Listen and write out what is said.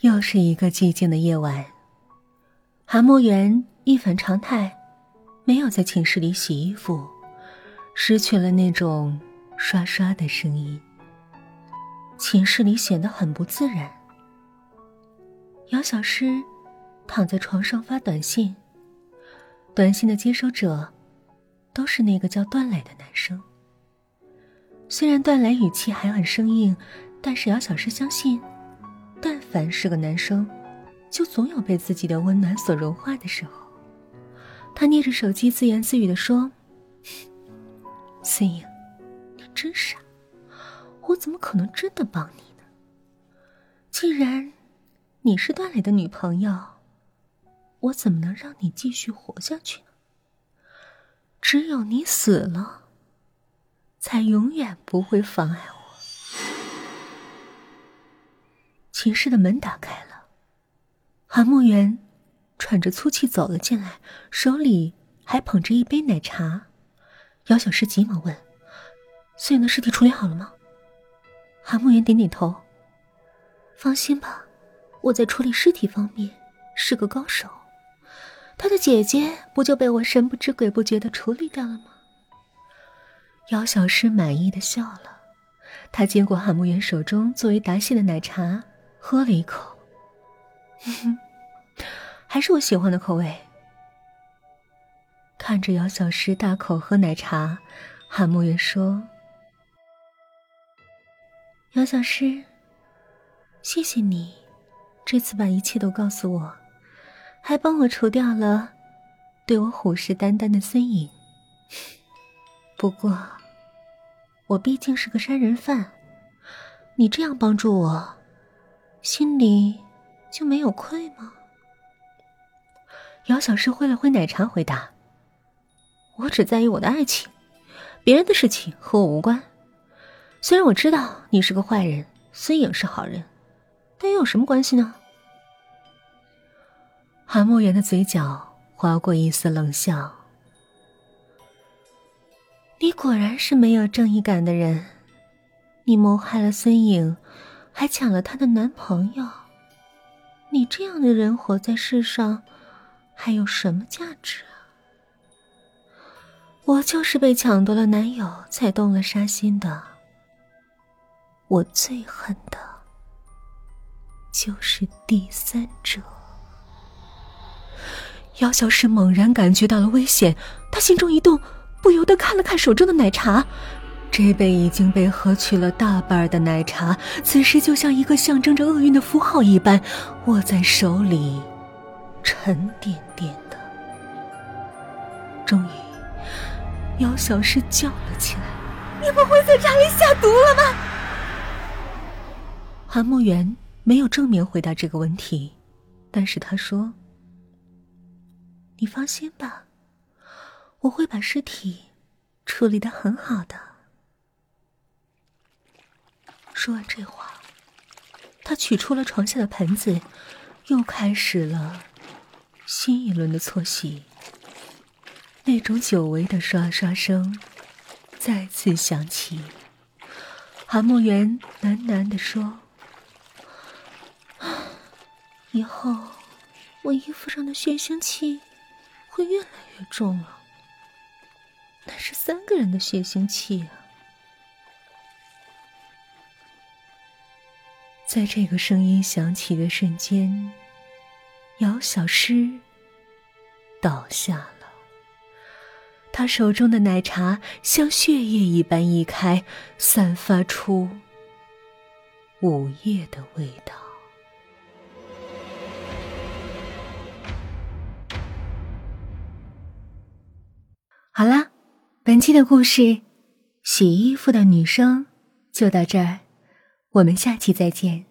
又是一个寂静的夜晚。韩墨园一反常态，没有在寝室里洗衣服，失去了那种刷刷的声音。寝室里显得很不自然。姚小诗躺在床上发短信，短信的接收者都是那个叫段磊的男生。虽然段磊语气还很生硬，但是姚小诗相信。凡是个男生，就总有被自己的温暖所融化的时候。他捏着手机自言自语的说：“孙颖，你真傻，我怎么可能真的帮你呢？既然你是段磊的女朋友，我怎么能让你继续活下去呢？只有你死了，才永远不会妨碍我。”寝室的门打开了，韩慕园喘着粗气走了进来，手里还捧着一杯奶茶。姚小诗急忙问：“孙颖的尸体处理好了吗？”韩慕园点点头：“放心吧，我在处理尸体方面是个高手。他的姐姐不就被我神不知鬼不觉的处理掉了吗？”姚小诗满意的笑了，她接过韩慕园手中作为答谢的奶茶。喝了一口，还是我喜欢的口味。看着姚小诗大口喝奶茶，韩慕云说：“姚小诗，谢谢你，这次把一切都告诉我，还帮我除掉了对我虎视眈眈的孙颖。不过，我毕竟是个杀人犯，你这样帮助我。”心里就没有愧吗？姚小诗挥了挥奶茶，回答：“我只在意我的爱情，别人的事情和我无关。虽然我知道你是个坏人，孙颖是好人，但又有什么关系呢？”韩墨言的嘴角划过一丝冷笑：“你果然是没有正义感的人，你谋害了孙颖。”还抢了她的男朋友，你这样的人活在世上，还有什么价值啊？我就是被抢夺了男友才动了杀心的。我最恨的，就是第三者。姚小诗猛然感觉到了危险，她心中一动，不由得看了看手中的奶茶。这杯已经被喝去了大半的奶茶，此时就像一个象征着厄运的符号一般，握在手里，沉甸甸的。终于，姚小诗叫了起来：“你不会在茶里下毒了吗？”韩慕园没有正面回答这个问题，但是他说：“你放心吧，我会把尸体处理的很好的。”说完这话，他取出了床下的盆子，又开始了新一轮的搓洗。那种久违的刷刷声再次响起。韩墨元喃喃的说：“以后我衣服上的血腥气会越来越重了。那是三个人的血腥气啊！”在这个声音响起的瞬间，姚小诗倒下了。他手中的奶茶像血液一般溢开，散发出午夜的味道。好啦，本期的故事《洗衣服的女生》就到这儿。我们下期再见。